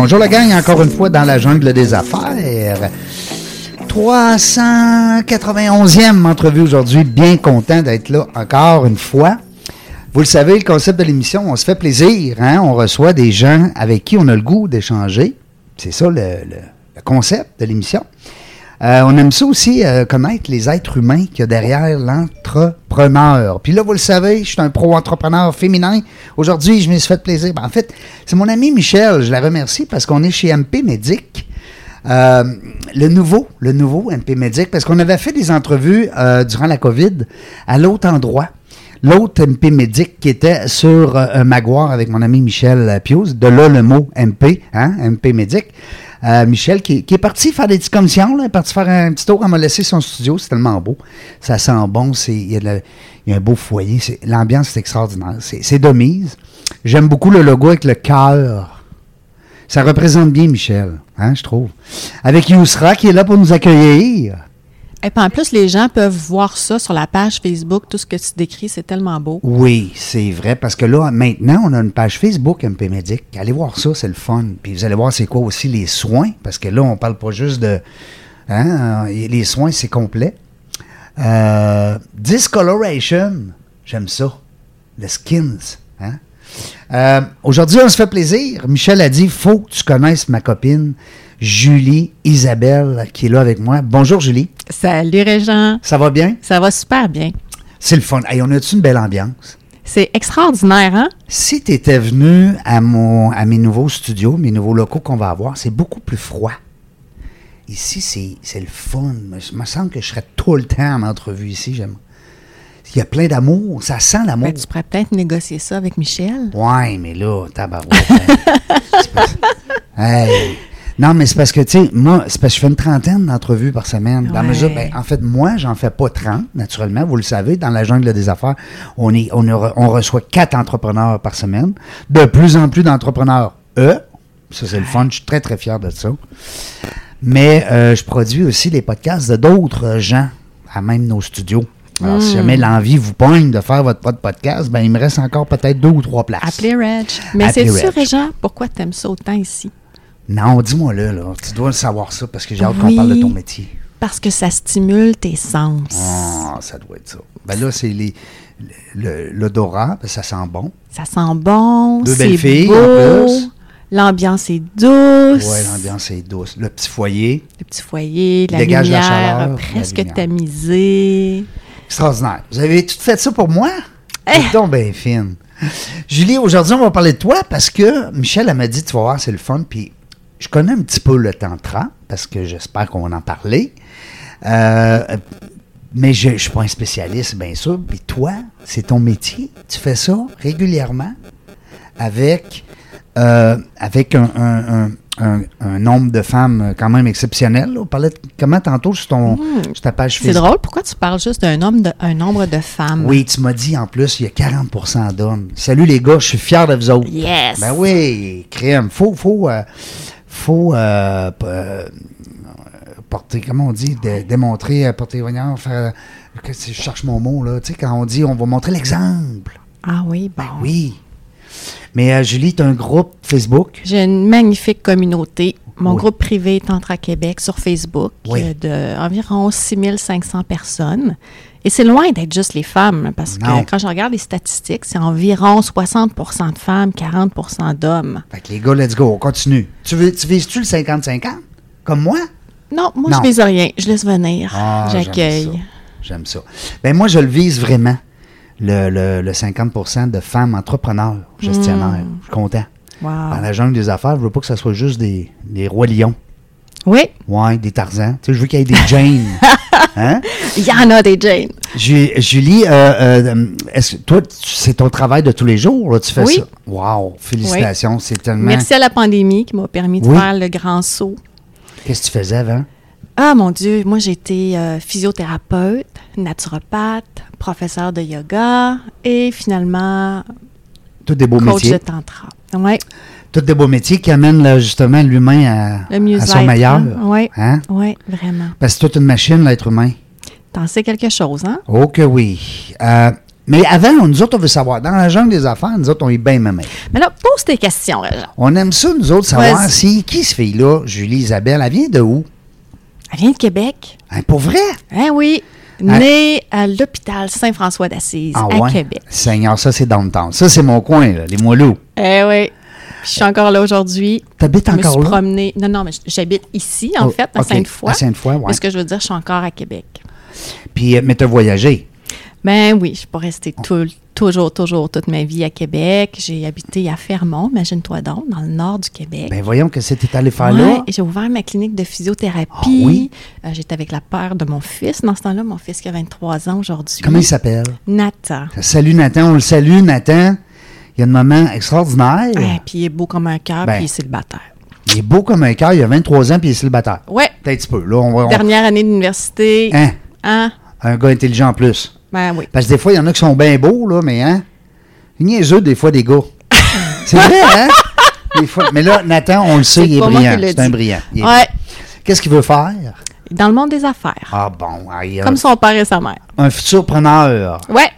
Bonjour la gang, encore une fois dans la jungle des affaires. 391e entrevue aujourd'hui, bien content d'être là encore une fois. Vous le savez, le concept de l'émission, on se fait plaisir, hein? on reçoit des gens avec qui on a le goût d'échanger. C'est ça le, concept de l'émission. Euh, on aime ça aussi euh, connaître les êtres humains qu'il y a derrière l'entrepreneur. Puis là, vous le savez, je suis un pro-entrepreneur féminin. Aujourd'hui, je me suis fait plaisir. Ben, en fait, c'est mon ami Michel. Je la remercie parce qu'on est chez MP Medic. Euh, le nouveau, le nouveau MP Medic, parce qu'on avait fait des entrevues euh, durant la COVID à l'autre endroit. L'autre MP Medic qui était sur euh, Maguire avec mon ami Michel Pius, de là le mot MP, hein, MP Medic. Michel qui, qui est parti faire des petites commissions, là, est parti faire un petit tour, elle m'a laissé son studio, c'est tellement beau. Ça sent bon, il, y y a un beau foyer, c'est, l'ambiance est extraordinaire, c'est, c'est de mise. J'aime beaucoup le logo avec le cœur. Ça représente bien Michel, hein, je trouve. Avec Yousra qui est là pour nous accueillir. Et puis en plus, les gens peuvent voir ça sur la page Facebook, tout ce que tu décris, c'est tellement beau. Oui, c'est vrai, parce que là, maintenant, on a une page Facebook MP Medic. Allez voir ça, c'est le fun. Puis vous allez voir c'est quoi aussi les soins, parce que là, on parle pas juste de... Hein, les soins, c'est complet. Euh, discoloration, j'aime ça. Le skins. Hein? Euh, Aujourd'hui, on se fait plaisir. Michel a dit, faut que tu connaisses ma copine, Julie Isabelle, qui est là avec moi. Bonjour, Julie. Salut Régent, Ça va bien? ça va super bien. C'est le fun. Hey, on a-tu une belle ambiance? C'est extraordinaire, hein? Si tu étais venu à, mon, à mes nouveaux studios, mes nouveaux locaux qu'on va avoir, c'est beaucoup plus froid. Ici, c'est le fun. Je me sens que je serais tout le temps en entrevue ici. J'aime. Il y a plein d'amour. Ça sent l'amour. Ben, tu pourrais peut-être négocier ça avec Michel. Ouais, mais là, tabarouette. hein. Hey. Non, mais c'est parce que, tu sais, moi, c'est parce que je fais une trentaine d'entrevues par semaine. Dans Ouais. mesure, ben, en fait, moi, j'en fais pas 30, naturellement. Vous le savez, dans la jungle des affaires, on, est, on, a- on reçoit quatre entrepreneurs par semaine. De plus en plus d'entrepreneurs, eux. Ça, c'est le fun. Je suis très, très fier de ça. Mais euh, je produis aussi les podcasts de d'autres gens à même nos studios. Alors, si jamais l'envie vous poigne de faire votre propre podcast, ben, il me reg encore peut-être deux ou trois places. Appelez Reg. Mais c'est sûr, Reg. Pourquoi tu aimes ça autant ici? Non, dis-moi là, là. Tu dois le savoir ça parce que j'ai hâte qu'on Oui. parle de ton métier. Parce que ça stimule tes sens. Ah, ça doit être ça. Ben là, c'est les le- l'odorat, ben ça sent bon. Ça sent bon, Deux belles filles, en plus. l'ambiance est douce. Ouais, l'ambiance est douce. Le petit foyer, Le petit foyer, la Dégage la lumière chaleur, la presque lumière. tamisée. extraordinaire. Vous avez tout fait ça pour moi? Eh! C'est donc bien fine. Julie, aujourd'hui, on va parler de toi parce que Michel, elle m'a dit, tu vas voir, c'est le fun. Puis je connais un petit peu le tantra parce que j'espère qu'on va en parler. Euh, mais je ne suis pas un spécialiste, bien sûr. Puis toi, c'est ton métier. Tu fais ça régulièrement avec, euh, avec un, un- un- un- un nombre de femmes quand même exceptionnel. là. On parlait de comment tantôt sur, ton, sur ta page C'est Facebook. drôle, pourquoi tu parles juste d'un nombre de, un nombre de femmes? Oui, tu m'as dit en plus, il y a 40% d'hommes. Salut les gars, je suis fier de vous autres. Yes! Ben oui, crème. Faut, faut, euh, faut euh, euh, porter, comment on dit, dé- démontrer, euh, porter, voyons, faire, que je cherche mon mot, là, tu sais, quand on dit, on va montrer l'exemple. Ah oui, bon. Oui. Mais euh, Julie, tu as un groupe Facebook? J'ai une magnifique communauté. Mon Oui. groupe privé Tantra Québec sur Facebook, Oui. euh, de environ 6500 personnes. Et c'est loin d'être juste les femmes, parce Non. que quand je regarde les statistiques, c'est environ 60% de femmes, 40% d'hommes. Fait que les gars, let's go, on continue. Tu, veux, tu vises-tu le 50-50? Comme moi? Non, moi, Non. je vise rien. Je laisse venir. Ah. J'accueille. J'aime ça. Ben moi, je le vise vraiment. Le, le, le 50% de femmes entrepreneurs, gestionnaires. Je suis content. Wow. Dans la jungle des affaires, je veux pas que ce soit juste des, des rois lions. Oui, Ouais, des Tarzans. Tu sais, je veux qu'il y ait des Jane. hein? il y en a des Jane. Ju- Julie, euh, euh, est-ce que toi, c'est ton travail de tous les jours, là, tu fais Oui. ça? Wow, félicitations, c'est tellement... Merci à la pandémie qui m'a permis de Oui. faire le grand saut. Qu'est-ce que tu faisais avant? Ah mon Dieu, moi été euh, physiothérapeute, naturopathe, professeur de yoga et finalement Tous des beaux coach métiers. de tantra. Ouais, Tous des beaux métiers qui amènent là, justement l'humain à, le à son meilleur. hein? Ouais, Hein? ouais, vraiment. Parce que c'est toute une machine, l'être humain. T'en sais quelque chose, hein? Oh que oui. Euh, mais avant, nous autres, on veut savoir. Dans la jungle des affaires, nous autres, on est bien même. Mais là, pose tes questions, Réjean. On aime ça, nous autres, savoir si qui ce fille-là, Julie Isabelle, elle vient de où? Elle vient de Québec. Hein, pour vrai? Hein, oui. Née à l'hôpital Saint-François d'Assise Ah à ouais? Québec. Seigneur, ça, c'est downtown. Ça, c'est mon coin, là, les Moileaux. Eh oui. Je suis encore là aujourd'hui. T'habites me suis encore là? promenée. Non, non, mais j'habite ici, en Oh, fait, à. Sainte-Foy. À Sainte-Foy. Mais ce que je veux dire, je suis encore à Québec. Puis, euh, mais t'as voyagé? Ben oui, je ne suis pas restée Oh. tout- toujours, toujours toute ma vie à Québec. J'ai habité à Fermont, imagine-toi donc, dans le nord du Québec. Ben voyons que c'était allé faire Ouais, là. j'ai ouvert ma clinique de physiothérapie. Ah oui? Euh, J'étais avec la peur de mon fils. Dans ce temps-là, mon fils qui a 23 ans aujourd'hui. Comment il s'appelle? Nathan. Salut Nathan, on le salue, Nathan. Il y a un moment extraordinaire. Ah, puis il est beau comme un cœur, Ben. puis il est célibataire. Il est beau comme un cœur, il a 23 ans puis il est célibataire. Ouais, Peut-être un petit peu. Là, on va. on- dernière année d'université. Hein? Hein? Un gars intelligent en plus. Ben oui. Parce que des fois, il y en a qui sont bien beaux, là, mais hein? Niaiseux, des fois, des gars. C'est vrai, hein? Des fois. Mais là, Nathan, on le sait, il est brillant. C'est un brillant. Ouais. Qu'est-ce qu'il veut faire? Dans le monde des affaires. Ah bon, ah, il a Comme son père et sa mère. un futur preneur. Ouais.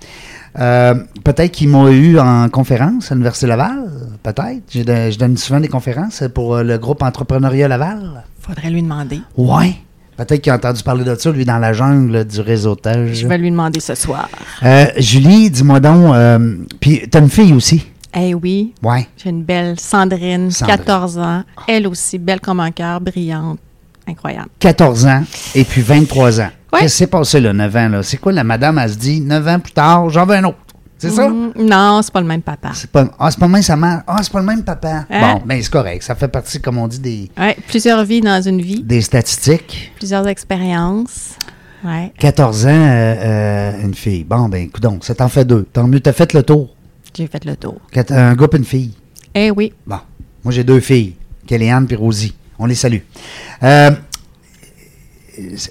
Euh, peut-être qu'il m'a eu en conférence à l'Université Laval. Peut-être. Je, don- je donne souvent des conférences pour euh, le groupe Entrepreneuriat Laval. Faudrait lui demander. Ouais. Peut-être qu'il a entendu parler de ça, lui, dans la jungle du réseautage. Je vais lui demander ce soir. Euh, Julie, dis-moi donc, euh, puis t'as une fille aussi? Eh oui, Ouais. j'ai une belle Sandrine, Sandrine. 14 ans. Elle aussi, belle comme un cœur, brillante. Incroyable. 14 ans et puis 23 ans. Qu'est-ce qui s'est passé là, 9 ans? Là? C'est quoi la madame, elle se dit, 9 ans plus tard, j'en veux un autre. C'est ça? Mm, non, c'est pas le même papa. C'est pas, ah, c'est pas le même sa mère. Ah, c'est pas le même papa. Hein? Bon, ben c'est correct. Ça fait partie, comme on dit, des, Ouais, plusieurs vies dans une vie, des statistiques. plusieurs expériences. Ouais, 14 ans, euh, euh, une fille. Bon, ben, écoute donc, ça t'en fait deux. Tant mieux, t'as fait le tour. j'ai fait le tour. Un gars et une fille. Eh oui, Bon, moi j'ai deux filles, Kéléane et Rosie. On les salue. Euh,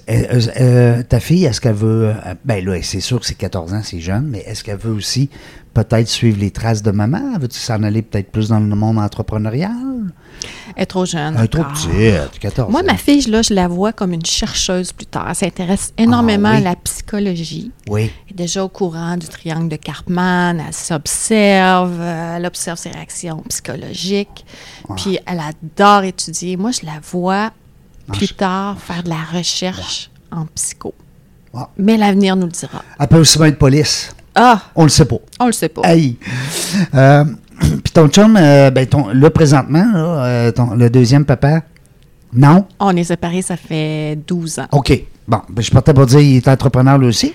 euh, ta fille, est-ce qu'elle veut. euh, ben là, c'est sûr que c'est 14 ans, c'est jeune, mais est-ce qu'elle veut aussi peut-être suivre les traces de maman? Veux-tu s'en aller peut-être plus dans le monde entrepreneurial? elle est trop jeune. Un trop encore. petite, 14 Moi, ans. ma fille, là, je la vois comme une chercheuse plus tard. Elle s'intéresse énormément Ah oui? à la psychologie. Oui. Elle est déjà au courant du triangle de Karpman. Elle s'observe, euh, elle observe ses réactions psychologiques. Puis elle adore étudier. Moi, je la vois plus tard faire de la recherche en psycho. Mais l'avenir nous le dira. Elle peut aussi bien être police. Ah, On le sait pas. on le sait pas. Aïe. Euh, Puis ton chum, euh, ben ton, là, présentement, là, euh, ton- le deuxième papa, non? On est séparés, ça fait 12 ans. OK. Bon, ben, je partais pour dire il est entrepreneur lui aussi.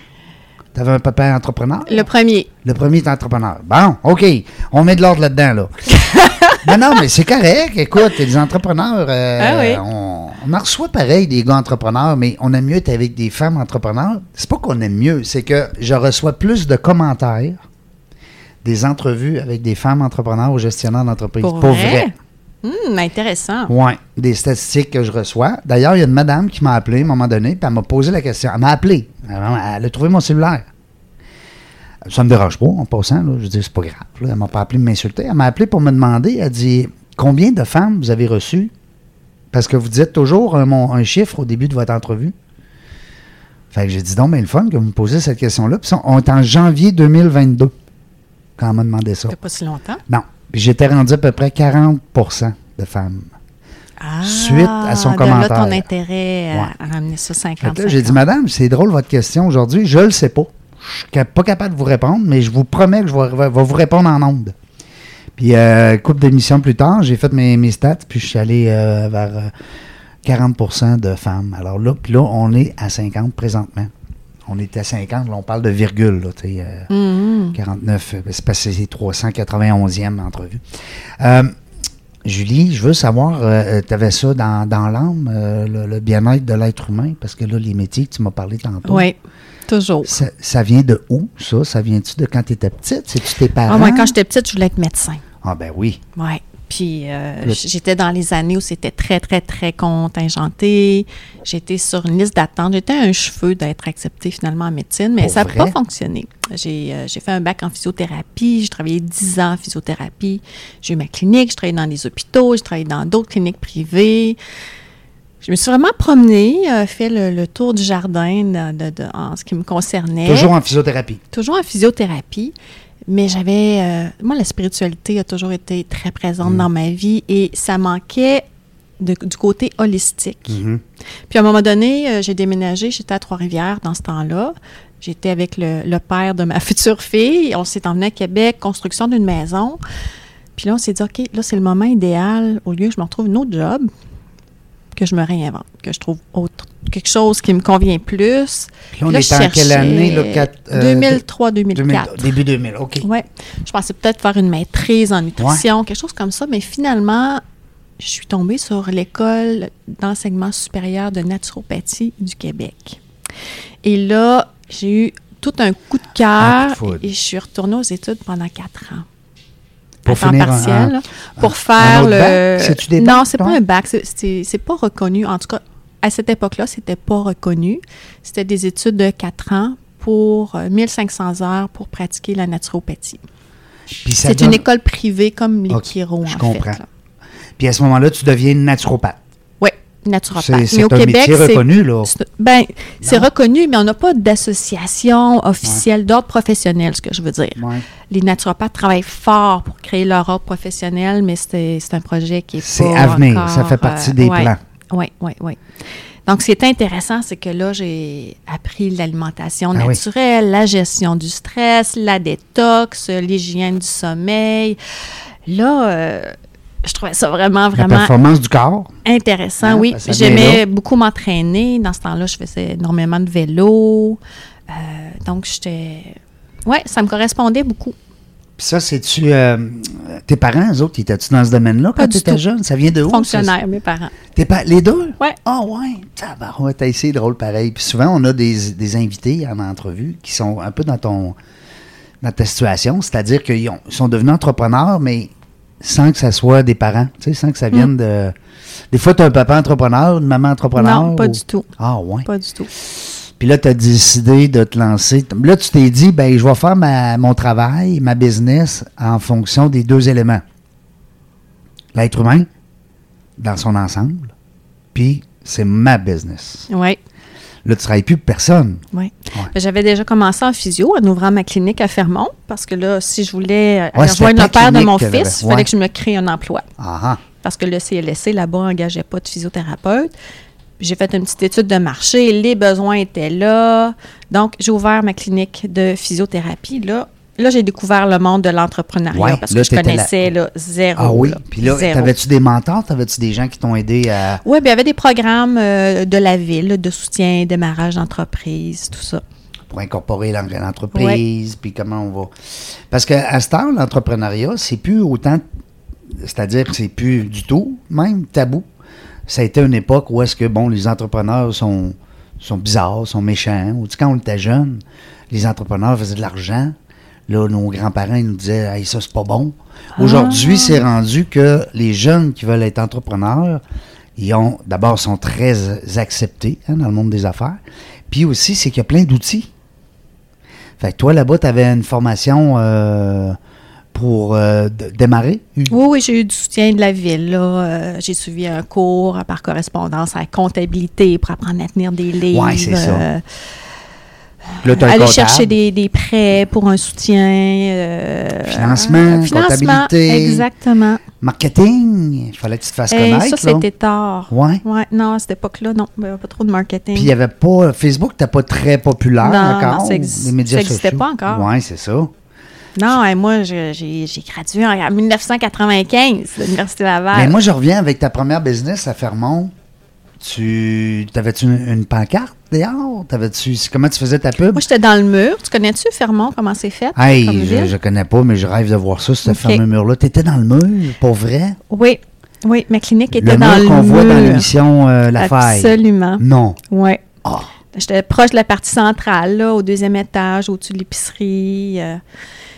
Tu avais un papa entrepreneur? Le premier. Le premier est entrepreneur. Bon, OK. On met de l'ordre là-dedans, là. non, non, mais c'est correct. Écoute, les entrepreneurs, Ah oui. on, on en reçoit pareil des gars entrepreneurs, mais on aime mieux être avec des femmes entrepreneurs. C'est pas qu'on aime mieux, c'est que je reçois plus de commentaires des entrevues avec des femmes entrepreneurs ou gestionnaires d'entreprise. Pour Pour vrai? Hum, intéressant. Oui, des statistiques que je reçois. D'ailleurs, il y a une madame qui m'a appelé à un moment donné, puis elle m'a posé la question. Elle m'a appelé. Elle, elle a trouvé mon cellulaire. Ça me dérange pas, en passant. Là. Je dis, c'est pas grave. Là. Elle m'a pas appelé pour m'insulter. Elle m'a appelé pour me demander, elle dit, combien de femmes vous avez reçues? Parce que vous dites toujours un, mon- un chiffre au début de votre entrevue. Fait que j'ai dit, donc, mais le fun que vous me posez cette question-là. Puis on est en janvier 2022 quand elle m'a demandé ça. Ça fait pas si longtemps? Non. Puis j'étais rendu à peu près 40% de femmes. Ah, Suite à son de commentaire. là ton intérêt à- Ouais. à ramener ça 50 Fait que là, j'ai dit, madame, c'est drôle votre question aujourd'hui. Je le sais pas. Je suis pas capable de vous répondre, mais je vous promets que je vais, vais vous répondre en ondes. Puis, euh, couple d'émissions plus tard, j'ai fait mes, mes stats, puis je suis allé euh, vers euh, 40% de femmes. Alors là, puis là, on est à 50 présentement. On est à 50, là, on parle de virgule, là, tu sais. euh, Mhm. 49, euh, c'est que c'est 391e entrevue. Euh, Julie, je veux savoir, tu avais ça dans, dans l'âme, euh, le, le bien-être de l'être humain, parce que là, les métiers que tu m'as parlé tantôt. Oui, toujours. Ça, ça vient de où, ça? Ça vient-tu de quand tu étais petite? C'est-tu tes parents? Ah, moi, quand j'étais petite, je voulais être médecin. Ah, ben oui. Oui. Puis euh, Le- j'étais dans les années où c'était très, très, très contingenté. J'étais sur une liste d'attente. J'étais un cheveu d'être acceptée finalement en médecine, mais Pour ça n'a pas fonctionné. J'ai euh, j'ai fait un bac en physiothérapie. J'ai travaillé 10 ans en physiothérapie. J'ai eu ma clinique. J'ai travaillé dans des hôpitaux. J'ai travaillé dans d'autres cliniques privées. Je me suis vraiment promenée, euh, fait le, le tour du jardin de- de- de- en ce qui me concernait Toujours en physiothérapie. toujours en physiothérapie, mais j'avais. euh, moi, la spiritualité a toujours été très présente Mm. dans ma vie et ça manquait de- du côté holistique. Mhm. Puis à un moment donné, euh, j'ai déménagé, j'étais à Trois-Rivières dans ce temps-là. J'étais avec le, le père de ma future fille. On s'est emmené à Québec, construction d'une maison. Puis là, on s'est dit, OK, là, c'est le moment idéal, au lieu que je me retrouve une autre job, que je me réinvente, que je trouve autre, quelque chose qui me convient plus. Puis on Là, est en quelle année, euh, 2003-2004. 2000, début 2000, OK. Oui. Je pensais peut-être faire une maîtrise en nutrition, quelque chose comme ça, mais finalement, je suis tombée sur l'école d'enseignement supérieur de naturopathie du Québec. Et là, j'ai eu tout un coup de Un cœur et je suis retournée aux études pendant quatre ans. Pour à temps un- partiel, un- pour faire le. bac? C'est-tu des non, c'est pas un bac. c'est- C'est c'est pas reconnu. En tout cas, à cette époque-là, c'était pas reconnu. C'était des études de quatre ans pour euh, 1500 heures pour pratiquer la naturopathie. C'est donne- une école privée comme les Ok, chiro, je en comprends. fait. Puis à ce moment-là, tu deviens naturopathe. Oui, naturopathe. C'est Mais c'est au un Québec, métier c'est- reconnu, là. c'est- Ben, c'est reconnu, mais on n'a pas d'association officielle d'ordre professionnel, ce que je veux dire. Ouais. Les naturopathes travaillent fort pour créer leur ordre professionnel, mais c'est un projet qui est C'est à venir, encore, ça fait partie euh, des ouais. plans. Oui, oui, oui. Donc, ce qui est intéressant, c'est que là, j'ai appris l'alimentation Ah oui. naturelle, la gestion du stress, la détox, l'hygiène du sommeil. Là, euh, je trouvais ça vraiment, La vraiment performance du corps. intéressant. Hein, oui, j'aimais beaucoup m'entraîner. Dans ce temps-là, je faisais énormément de vélo. Euh, donc, j'étais... Oui, ça me correspondait beaucoup. Puis ça, c'est-tu. euh, tes parents, eux autres, étaient-tu dans ce domaine-là quand tu étais jeune? Ça vient de où? ça? Fonctionnaire, mes parents. Tes pa- Les deux? Ouais. Ah, ouais. Tabarouette, t'as essayé drôle pareil. Puis souvent, on a des, des invités en entrevue qui sont un peu dans ton dans ta situation, c'est-à-dire qu'ils ont- ils sont devenus entrepreneurs, mais sans que ça soit des parents, tu sais, sans que ça vienne de... Des fois, tu as un papa entrepreneur, une maman entrepreneur. Mm. Non, pas ou- du tout. Ah, ouais. Pas du tout. Puis là, tu as décidé de te lancer. Là, tu t'es dit, ben, je vais faire ma- mon travail, ma business en fonction des deux éléments. L'être humain, dans son ensemble, puis c'est ma business. Oui. Là, tu ne travailles plus pour personne. Oui. Ouais. Ben, J'avais déjà commencé en physio en ouvrant ma clinique à Fermont parce que là, si je voulais euh, Ouais, rejoindre le père de mon fils, il fallait que je me crée un emploi Ah, ah. parce que le CLSC là-bas n'engageait pas de physiothérapeute. J'ai fait une petite étude de marché, les besoins étaient là. Donc, j'ai ouvert ma clinique de physiothérapie. Là, là j'ai découvert le monde de l'entrepreneuriat Ouais, parce là, que je connaissais là, zéro. Ah oui? là. Puis là, t'avais-tu des mentors? T'avais-tu des gens qui t'ont aidé à. Oui, bien, il y avait des programmes euh, de la ville, de soutien, démarrage d'entreprise, tout ça. pour incorporer l'en- l'entreprise, puis comment on va. Parce qu'à ce temps, l'entrepreneuriat, c'est plus autant. C'est-à-dire que c'est plus du tout, même tabou. Ça a été une époque où est-ce que, bon, les entrepreneurs sont, sont bizarres, sont méchants. Ou, quand on était jeune, les entrepreneurs faisaient de l'argent. Là, nos grands-parents ils nous disaient, hey, ça, c'est pas bon. Aujourd'hui, c'est rendu que les jeunes qui veulent être entrepreneurs, ils ont, d'abord, sont très acceptés hein, dans le monde des affaires. Puis aussi, c'est qu'il y a plein d'outils. Fait que toi, là-bas, tu avais une formation euh, pour euh, démarrer? Oui, oui, j'ai eu du soutien de la ville. là. Euh, j'ai suivi un cours par correspondance à la comptabilité pour apprendre à tenir des livres. Ouais, c'est ça. euh, Là, aller comptable. chercher des, des prêts pour un soutien. euh, Financement, financement, comptabilité. exactement. Marketing, il fallait que tu te fasses Et connaître. ça, c'était tard. Ouais. Ouais, non, à cette époque-là, non, il n'y avait pas trop de marketing. Puis il n'y avait pas. Facebook n'était pas très populaire Non, encore. non, ça exi- les médias ça existait sociaux. pas encore. Oui, c'est ça. Non, et moi, j'ai gradué en, en 1995 de l'Université Laval. Mais moi, je reviens avec ta première business à Fermont. Tu. T'avais-tu une, une pancarte dehors? T'avais-tu. Comment tu faisais ta pub? Moi, j'étais dans le mur. Tu connais-tu Fermont, comment c'est fait? Hey, comme je, je connais pas, mais je rêve de voir ça, ce Ok. fameux mur-là. T'étais dans le mur, pour vrai? Oui. Oui, ma clinique était Le dans mur le qu'on voit dans mur. l'émission euh, La Faille. Absolument. Non. Oui. Ah. J'étais proche de la partie centrale, là, au deuxième étage, au-dessus de l'épicerie. euh.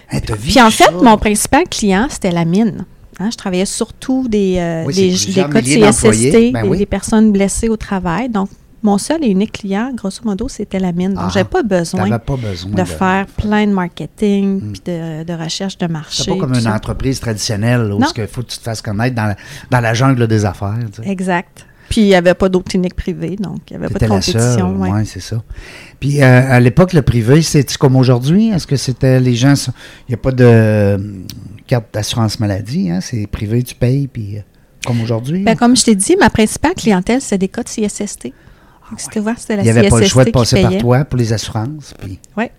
Hey, Puis en ça? fait, mon principal client, c'était la mine. Hein, je travaillais surtout des, euh, Oui, des, des cas de. CSST, Ben des, oui. des personnes blessées au travail. Donc, mon seul et unique client, grosso modo, c'était la mine. Donc, Ah. j'avais pas besoin pas besoin de faire plein de marketing puis de, de recherche de marché. C'est pas comme une ça. entreprise traditionnelle où il faut que tu te fasses connaître dans la, dans la jungle des affaires. tu sais. Exact. Puis, il n'y avait pas d'autres cliniques privées, donc il n'y avait pas de compétition. ouais. ouais, c'est ça. Puis euh, à l'époque, le privé, c'est comme aujourd'hui? Est-ce que c'était les gens. Il n'y a pas de euh, carte d'assurance maladie, hein? C'est privé, tu payes, puis euh, comme aujourd'hui? Ben, comme je t'ai dit, ma principale clientèle, c'est des cas de CSST. Donc, C'était ouvert, c'était la il n'y avait pas le choix de passer par toi pour les assurances. Puis, Ouais.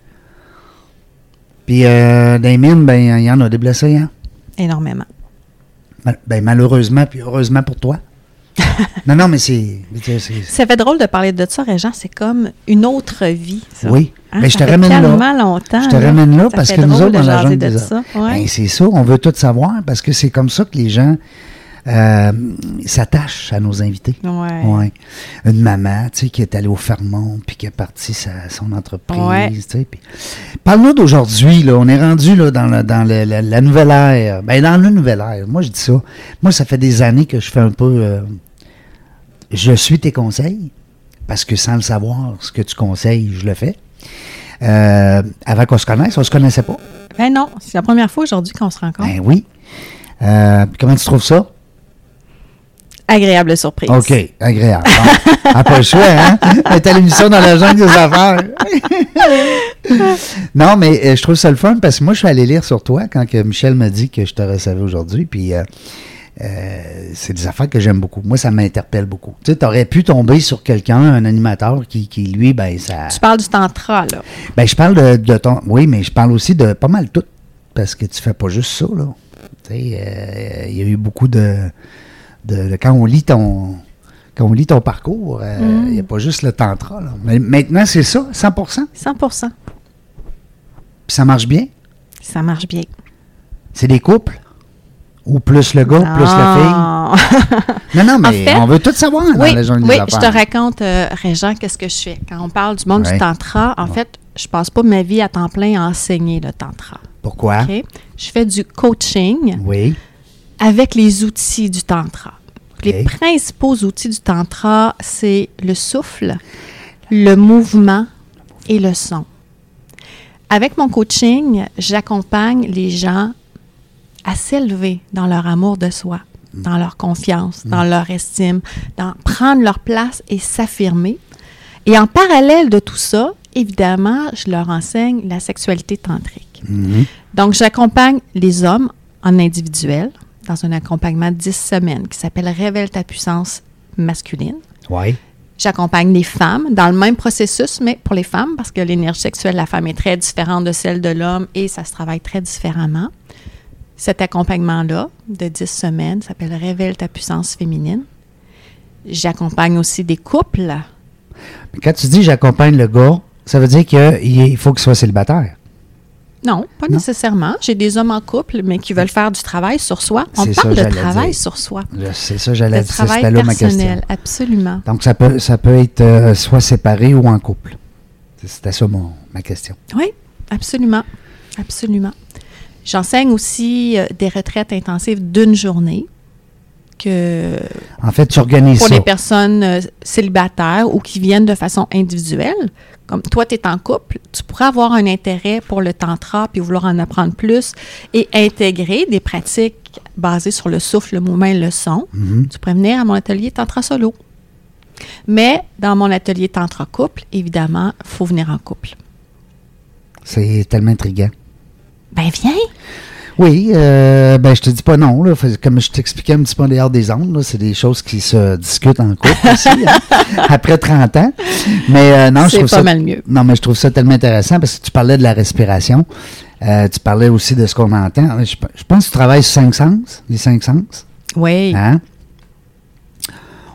puis euh, dans les mines, ben, il y en a des blessés, hein? Énormément. Mal- ben, malheureusement, puis heureusement pour toi. non, non, mais c'est. Ça fait drôle de parler de ça, Régent. C'est comme une autre vie. ça. Oui. Hein, Ben, je te ramène là. longtemps. Je te ramène là Ça parce que nous autres, dans la jungle de des ça. Ouais. Ben, c'est ça, on veut tout savoir parce que c'est comme ça que les gens euh, s'attachent à nos invités. Ouais. Ouais. Une maman, tu sais, qui est allée au Fermont puis qui a parti sa, son entreprise, Ouais. tu sais. puis- Parle-nous d'aujourd'hui, là. On est rendu là, dans, la, dans le- la, la nouvelle ère. Ben, dans la nouvelle ère. Moi, je dis ça. Moi, ça fait des années que je fais un peu. euh, je suis tes conseils parce que sans le savoir, ce que tu conseilles, je le fais. Euh, avant qu'on se connaisse, on se connaissait pas. Ben non, c'est la première fois aujourd'hui qu'on se rencontre. Ben oui. Euh, comment tu trouves ça? Agréable surprise. OK, agréable. Bon, ah, pas le choix, hein? À l'émission dans la jungle des affaires. non, mais euh, je trouve ça le fun parce que moi, je suis allé lire sur toi quand que Michel m'a dit que je te recevais aujourd'hui. Puis euh, euh, c'est des affaires que j'aime beaucoup. Moi, ça m'interpelle beaucoup. Tu sais, tu aurais pu tomber sur quelqu'un, un animateur qui, qui, lui, ben, ça. Tu parles du tantra, là. Ben, je parle de, de ton. Oui, mais je parle aussi de pas mal tout. Parce que tu fais pas juste ça, là. Tu sais, euh, il y a eu beaucoup de, de, de- Quand on lit ton. Quand on lit ton parcours, euh, il n'y a pas juste le tantra. Là. Mais maintenant, c'est ça, 100 Puis 100% ça marche bien? Ça marche bien. C'est des couples? Ou plus le gars, plus la fille. fille. Non, non, mais fait, on veut tout savoir dans Oui, la jungle des oui je te raconte, euh, Régent, qu'est-ce que je fais? Quand on parle du monde du tantra, en fait, je passe pas ma vie à temps plein à enseigner le tantra. Pourquoi? OK? Je fais du coaching Oui. avec les outils du tantra. Les principaux outils du tantra, c'est le souffle, le mouvement et le son. Avec mon coaching, j'accompagne les gens à s'élever dans leur amour de soi, dans leur confiance, dans leur estime, dans prendre leur place et s'affirmer. Et en parallèle de tout ça, évidemment, je leur enseigne la sexualité tantrique. Mhm. Donc, j'accompagne les hommes en individuel dans un accompagnement de 10 semaines qui s'appelle Révèle ta puissance masculine. Oui. J'accompagne les femmes dans le même processus, mais pour les femmes, parce que l'énergie sexuelle de la femme est très différente de celle de l'homme et ça se travaille très différemment. Cet accompagnement-là, de 10 semaines, s'appelle Révèle ta puissance féminine. J'accompagne aussi des couples. Mais Quand tu dis j'accompagne le gars, ça veut dire qu'il faut qu'il soit célibataire. Non, pas Non? nécessairement. J'ai des hommes en couple, mais qui veulent faire du travail sur soi. On ça, parle de travail dire. sur soi. C'est ça, j'allais dire. travail là ma question. personnel, absolument. Donc, ça peut, ça peut être euh, soit séparé ou en couple. C'était ça mon, ma question. Oui, absolument. Absolument. J'enseigne aussi euh, des retraites intensives d'une journée que En fait, tu organises pour ça. les personnes euh, célibataires ou qui viennent de façon individuelle. Comme toi, tu es en couple, tu pourrais avoir un intérêt pour le tantra puis vouloir en apprendre plus et intégrer des pratiques basées sur le souffle, le mouvement et le son. Mhm. Tu pourrais venir à mon atelier tantra solo. Mais dans mon atelier tantra couple, évidemment, il faut venir en couple. C'est tellement intriguant. Ben viens! Oui, euh, ben je te dis pas non. Là. Comme je t'expliquais un petit peu en dehors des ondes, c'est des choses qui se discutent en couple aussi, hein, après 30 ans. Mais euh, non, je trouve pas ça, mal mieux. Non, mais je trouve ça tellement intéressant parce que tu parlais de la respiration. Euh, tu parlais aussi de ce qu'on entend. Je, je pense que tu travailles sur cinq sens, les cinq sens. Oui. Hein?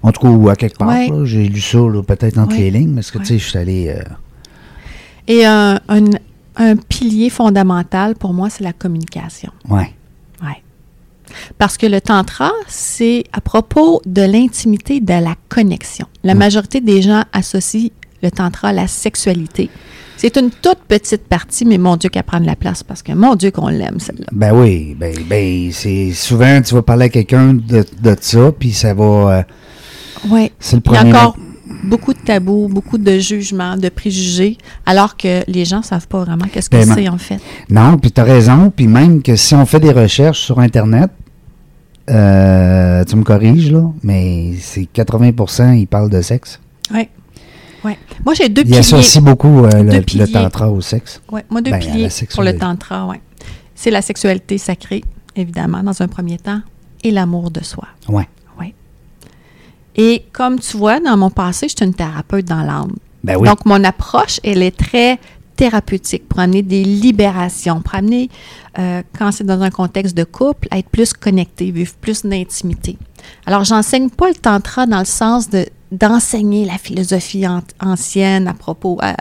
En tout cas, ou à quelque part, Ouais. j'ai lu ça peut-être entre Ouais. les lignes, parce que Ouais. tu sais, je suis allé. euh, Et un, un- un pilier fondamental pour moi, c'est la communication. ouais. Ouais. Parce que le tantra, c'est à propos de l'intimité, de la connexion. La Mm. majorité des gens associent le tantra à la sexualité. C'est une toute petite partie, mais mon Dieu qu'elle prend de la place parce que mon Dieu qu'on l'aime, celle-là. Ben oui, ben, ben c'est souvent tu vas parler à quelqu'un de, de ça, puis ça va. euh, Oui. c'est le premier. encore beaucoup de tabous, beaucoup de jugements, de préjugés, alors que les gens ne savent pas vraiment qu'est-ce que Tellement. c'est en fait. Non, puis tu as raison, puis même que si on fait des recherches sur Internet, euh, tu me corriges, là, mais c'est 80% ils parlent de sexe. Oui. Ouais. Moi, j'ai deux Ils piliers. associent beaucoup euh, le, le tantra au sexe. Ouais, moi, deux Ben, piliers pour le tantra, ouais. C'est la sexualité sacrée, évidemment, dans un premier temps, et l'amour de soi. Ouais. Et comme tu vois, dans mon passé, je suis une thérapeute dans l'âme. Ben oui. Donc, mon approche, elle est très thérapeutique pour amener des libérations, pour amener, euh, quand c'est dans un contexte de couple, à être plus connecté, vivre plus d'intimité. Alors, j'enseigne pas le tantra dans le sens de d'enseigner la philosophie an- ancienne à propos euh,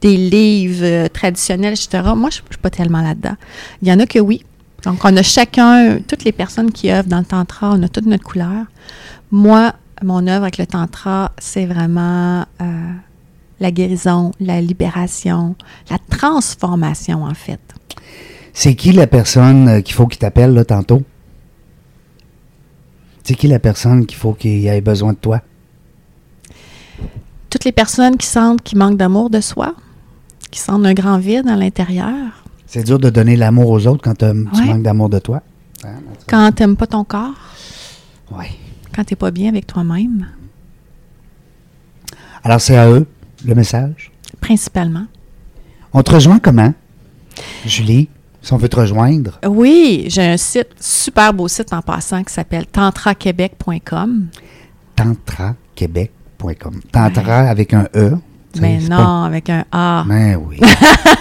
des livres euh, traditionnels, etc. Moi, je ne suis pas tellement là-dedans. Il y en a que oui. Donc, on a chacun, toutes les personnes qui œuvrent dans le tantra, on a toute notre couleur. Moi, mon œuvre avec le tantra, c'est vraiment euh, la guérison, la libération, la transformation, en fait. C'est qui la personne euh, qu'il faut qu'il t'appelle, là, tantôt? C'est qui la personne qu'il faut qu'il ait besoin de toi? Toutes les personnes qui sentent qu'ils manquent d'amour de soi, qui sentent un grand vide à l'intérieur, C'est dur de donner l'amour aux autres quand tu manques d'amour de toi. Hein, quand tu n'aimes pas ton corps, Ouais. Quand tu n'es pas bien avec toi-même, Alors, c'est à eux, le message? principalement. On te rejoint comment, Julie, si on veut te rejoindre? Oui, j'ai un site, super beau site en passant, qui s'appelle tantraquebec.com. tantraquebec.com. Tantra avec un E. Mais non, pas- avec un A. Mais oui.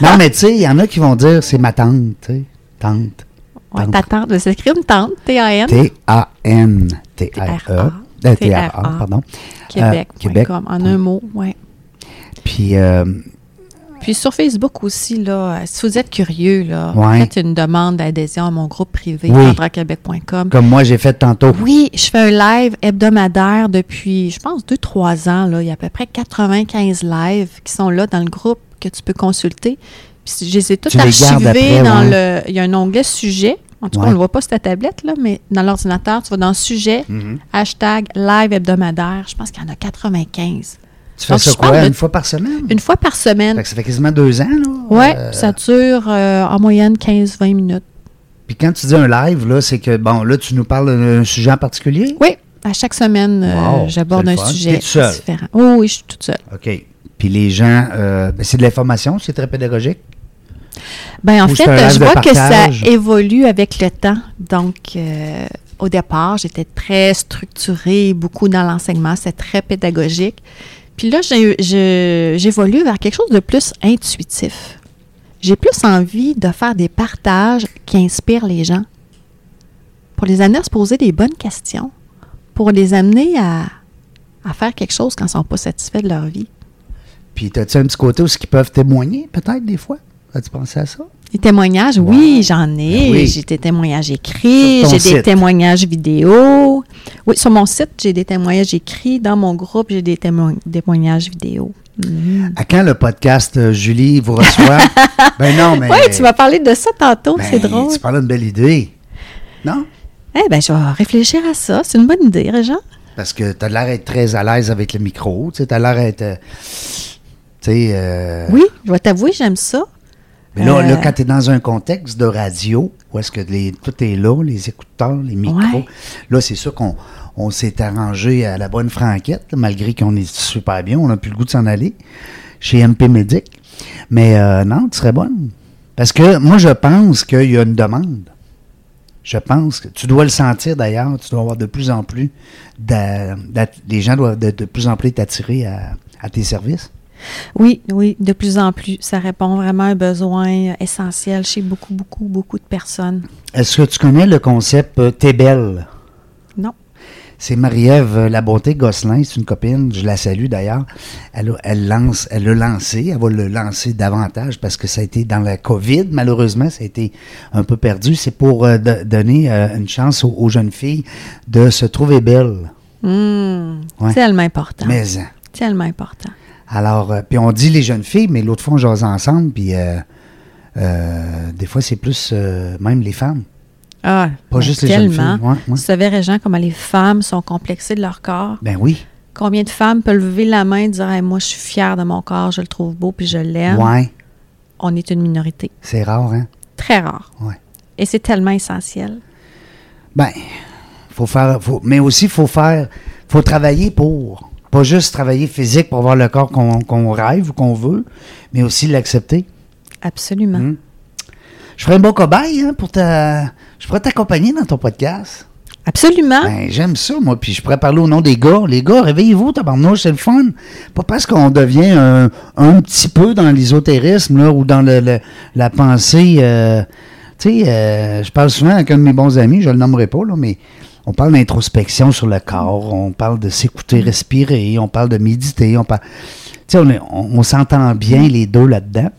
non, mais tu sais, il y en a qui vont dire c'est ma tante, tu sais. Tante. Ta tante, c'est écrit une tante, T-A-N, T-A-N-T-R-E. Euh, T-R-A, T-R-A. pardon. Québec.com, Québec. en un mot, ouais. Puis, euh, Puis sur Facebook aussi, là, euh, si vous êtes curieux, là, Ouais. faites une demande d'adhésion à mon groupe privé, Oui. comme moi, j'ai fait tantôt. Oui, je fais un live hebdomadaire depuis, je pense, 2-3 ans. Là. Il y a à peu près 95 lives qui sont là dans le groupe que tu peux consulter. Puis je les ai toutes dans ouais. le. Il y a un onglet sujet. En tout cas, on ne le voit pas sur ta tablette, là, mais dans l'ordinateur, tu vas dans sujet, Mhm. hashtag live hebdomadaire. Je pense qu'il y en a 95. Tu fais Donc, ça quoi, de- une fois par semaine? Une fois par semaine. Fait que ça fait quasiment deux ans, là. Oui, Euh, ça dure euh, en moyenne 15-20 minutes. Puis quand tu dis un live, là, c'est que, bon, là, tu nous parles d'un sujet en particulier? Oui, à chaque semaine, euh, j'aborde un sujet différent. Oh, oui, je suis toute seule. OK. Puis les gens, euh, ben, c'est de l'information, c'est très pédagogique? Ben, en Ou fait, je vois que ça évolue avec le temps. Donc, euh, au départ, j'étais très structurée, beaucoup dans l'enseignement, c'est très pédagogique. Puis là, j'évolue vers quelque chose de plus intuitif. J'ai plus envie de faire des partages qui inspirent les gens, pour les amener à se poser des bonnes questions, pour les amener à, à faire quelque chose quand ils ne sont pas satisfaits de leur vie. Puis t'as-tu un petit côté où ils peuvent témoigner, peut-être, des fois? As-tu pensé à ça? Des témoignages, oui, j'en ai. Ben oui. J'ai des témoignages écrits, j'ai des site. témoignages vidéo. Oui, sur mon site, j'ai des témoignages écrits. Dans mon groupe, j'ai des témo- témoignages vidéo. Mhm. À quand le podcast euh, Julie vous reçoit? ben non, mais. Oui, tu m'as parlé de ça tantôt, ben, c'est drôle. Tu parles d'une belle idée. Non? Eh bien, je vais réfléchir à ça. C'est une bonne idée, Régent. Parce que tu as l'air d'être très à l'aise avec le micro. Tu as l'air d'être. euh, tu sais. euh, Oui, je vais t'avouer, j'aime ça. Mais là, là, Euh, quand tu es dans un contexte de radio, où est-ce que les, tout est là, les écouteurs, les micros, Ouais. là, c'est sûr qu'on on s'est arrangé à la bonne franquette, malgré qu'on est super bien, on n'a plus le goût de s'en aller chez MP Medic. Mais euh, non, tu serais bonne. Parce que moi, je pense qu'il y a une demande. Je pense que tu dois le sentir d'ailleurs, tu dois avoir de plus en plus, les gens doivent de, de plus en plus t'attirer à, à tes services. Oui, oui, de plus en plus. Ça répond vraiment à un besoin essentiel chez beaucoup, beaucoup, beaucoup de personnes. Est-ce que tu connais le concept euh, T'es belle? Non. C'est Marie-Ève euh, La Bonté Gosselin, c'est une copine, je la salue d'ailleurs. Elle, lance, elle l'a lancé, elle va le lancer davantage parce que ça a été dans la COVID, malheureusement, ça a été un peu perdu. C'est pour euh, de- donner euh, une chance aux, aux jeunes filles de se trouver belles. Hum, Ouais. Tellement important. Mais hein. Tellement important. Alors, euh, puis on dit les jeunes filles, mais l'autre fois on jase ensemble, puis euh, euh, des fois c'est plus même les femmes, Ah, pas mais juste les jeunes tellement. filles. Ouais, ouais. Vous savez, Régent, comment les femmes sont complexées de leur corps? Ben oui, Combien de femmes peuvent lever la main et dire Hey, Moi, je suis fière de mon corps, je le trouve beau puis je l'aime? ouais, On est une minorité. c'est rare, hein? Très rare. Ouais. Et c'est tellement essentiel. Ben, faut faire, faut, mais aussi faut faire, faut travailler pour, pas juste travailler physique pour avoir le corps qu'on rêve ou qu'on veut, mais aussi l'accepter. Absolument. Hmm. Je ferais un bon cobaye hein, pour ta, je pourrais t'accompagner dans ton podcast. Absolument. Ben, j'aime ça, moi. Puis je pourrais parler au nom des gars. Les gars, réveillez-vous, tabarnouche, c'est le fun. Pas parce qu'on devient un, un petit peu dans l'ésotérisme, ou dans le, le- la pensée. euh, tu sais, euh, je parle souvent avec un de mes bons amis, je le nommerai pas, là, mais on parle d'introspection sur le corps, on parle de s'écouter, respirer, on parle de méditer, on parle. Tu sais, on, est- on- on s'entend bien les deux là-dedans.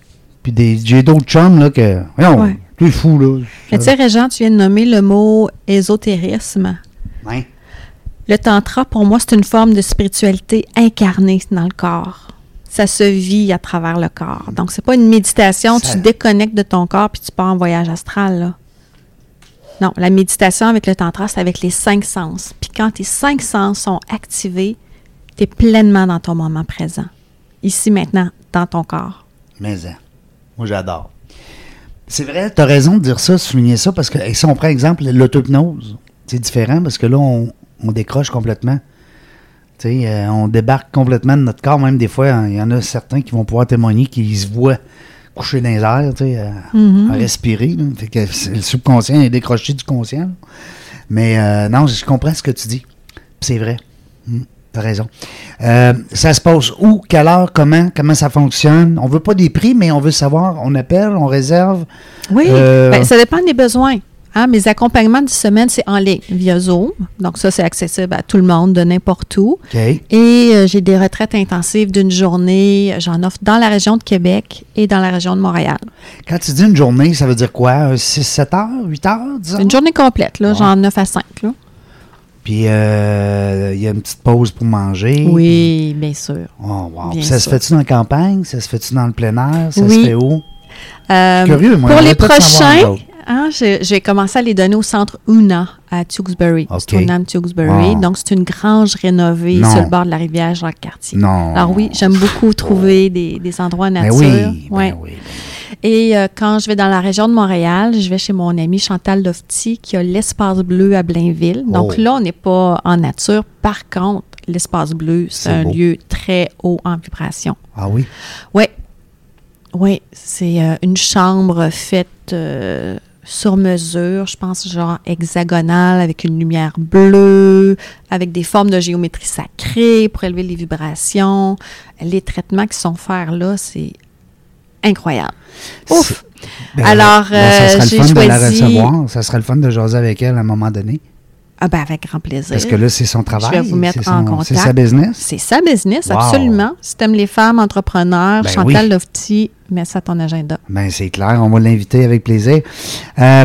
Puis des, j'ai d'autres chums, là, que. Ouais. tu es fou, là. Mais tu sais, Régent, tu viens de nommer le mot ésotérisme. Ouais. Le tantra, pour moi, c'est une forme de spiritualité incarnée dans le corps. Ça se vit à travers le corps. Donc, c'est pas une méditation, Ça- tu déconnectes de ton corps puis tu pars en voyage astral. Là. Non, la méditation avec le tantra, c'est avec les cinq sens. Puis quand tes cinq sens sont activés, tu es pleinement dans ton moment présent. Ici, maintenant, dans ton corps. Mais hein, moi j'adore. C'est vrai, tu as raison de dire ça, de souligner ça, parce que si on prend exemple l'autopnose, c'est différent parce que là, on, décroche complètement. Euh, on débarque complètement de notre corps, même des fois, hein, il y en a certains qui vont pouvoir témoigner qu'ils se voient coucher dans les airs, tu sais, à, Mhm. à respirer. là. Fait que le subconscient est décroché du conscient. là. Mais euh, non, je comprends ce que tu dis. C'est vrai. Mm, T'as raison. Euh, ça se passe où, quelle heure, comment, comment ça fonctionne? On veut pas des prix, mais on veut savoir. On appelle, on réserve. Oui, Euh, ben, ça dépend des besoins. Hein, mes accompagnements de semaine, c'est en ligne, via Zoom. Donc, ça, c'est accessible à tout le monde, de n'importe où. OK. Et euh, j'ai des retraites intensives d'une journée. J'en offre dans la région de Québec et dans la région de Montréal. Quand tu dis une journée, ça veut dire quoi? 6, 7 heures, 8 heures, 10 heures? C'est une journée complète, là, Ouais. genre 9 à 5. Là. Puis euh, il y a une petite pause pour manger. Oui, bien sûr. Oh, wow. Bien ça se fait-tu dans la campagne? Ça se fait-tu dans le plein air? Ça Oui. se fait où? Euh, curieux, moi, Pour les prochains. Hein, j'ai commencé à les donner au centre UNA à Tewksbury. Tewksbury. Donc, c'est une grange rénovée Non. sur le bord de la rivière Jacques-Cartier. Alors oui, j'aime beaucoup trouver des, des endroits Ben nature. oui, ben Ouais. oui. Et euh, quand je vais dans la région de Montréal, je vais chez mon ami Chantal Lofty qui a l'espace bleu à Blainville. Donc Oh. là, on n'est pas en nature. Par contre, l'espace bleu, c'est C'est un beau. lieu très haut en vibration. Ah oui? Oui. Oui, c'est euh, une chambre faite euh, sur mesure, je pense genre hexagonale, avec une lumière bleue, avec des formes de géométrie sacrée pour élever les vibrations. Les traitements qui sont faits là, c'est incroyable. Ouf! Ben, Alors, ben, ça euh, j'ai le fun de la choisi- recevoir. Ça serait le fun de jaser avec elle à un moment donné. Ah ben avec grand plaisir. Parce que là, c'est son travail. vais vous mettre en contact. C'est sa business. c'est sa business, Wow. absolument. Si tu aimes les femmes entrepreneurs, Ben Chantal oui. Lofty, mets ça à ton agenda. Ben, c'est clair, on va l'inviter avec plaisir. Euh, euh,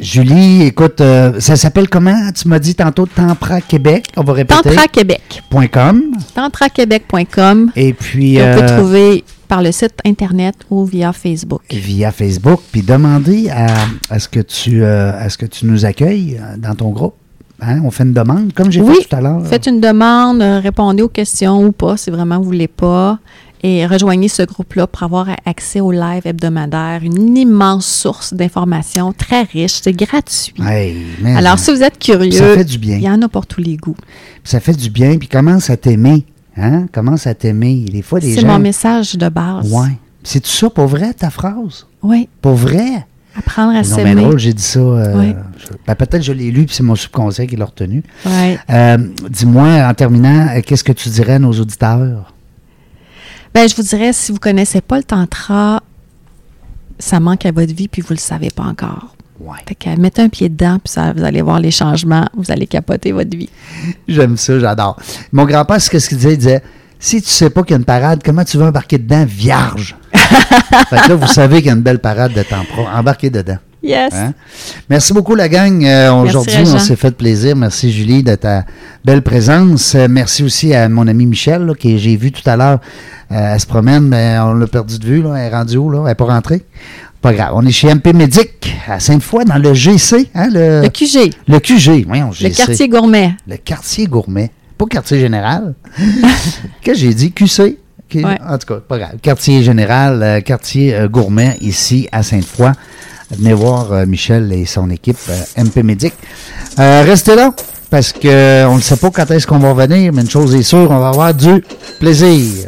Julie, écoute, euh, ça s'appelle comment? Tu m'as dit tantôt Tempra Québec. On va répéter. Tantra Québec. .com. tantraquebec.com. Et puis, Et on peut trouver par le site Internet ou via Facebook. via Facebook. Puis demander à, à ce que tu, euh, à ce que tu nous accueilles euh, dans ton groupe. Hein? On fait une demande, comme j'ai Oui, fait tout à l'heure. Faites une demande, euh, répondez aux questions ou pas si vraiment vous voulez pas. Et rejoignez ce groupe-là pour avoir accès au live hebdomadaire, une immense source d'informations très riche, c'est gratuit. Hey, Alors, si vous êtes curieux, ça fait du bien. il y en a pour tous les goûts. Ça fait du bien. Puis commence à t'aimer. Hein? Commence à t'aimer. Des fois, des C'est mon message de base. Ouais. C'est tout ça pour vrai, ta phrase? Oui, Pour vrai? apprendre à Non, mais s'aimer. drôle, j'ai dit ça. euh, Oui. ben, Peut-être que je l'ai lu, puis c'est mon subconscient qui l'a retenu. Ouais. Euh, Dis-moi, en terminant, euh, qu'est-ce que tu dirais à nos auditeurs? Ben, je vous dirais, si vous connaissez pas le tantra, ça manque à votre vie puis vous le savez pas encore. Ouais. Fait que mettez un pied dedans, puis ça, vous allez voir les changements, vous allez capoter votre vie. J'aime ça, j'adore. Mon grand-père, c'est ce qu'il disait? Il disait si tu sais pas qu'il y a une parade, comment tu veux embarquer dedans vierge? fait que là, vous savez qu'il y a une belle parade de temps pro. Embarquez dedans. Yes. Hein? Merci beaucoup, la gang. Euh, Aujourd'hui, on s'est fait plaisir. Merci, Julie, de ta belle présence. Euh, merci aussi à mon ami Michel, là, que j'ai vu tout à l'heure. Euh, elle se promène, mais on l'a perdu de vue. Là. Elle est rendue où? Là? Elle n'est pas rentrée? Pas grave. On est chez MP Médic, à Sainte-Foy, dans le GC. Hein, le, Le QG, le QG. Voyons, GC. le quartier gourmet. Le quartier gourmet. Pas quartier général. que j'ai dit? QC? Ouais. En tout cas, pas grave. Quartier général, euh, quartier euh, gourmet ici à Sainte-Foy. Venez voir euh, Michel et son équipe MP Médic. Restez là parce que euh, on ne sait pas quand est-ce qu'on va revenir, mais une chose est sûre, on va avoir du plaisir.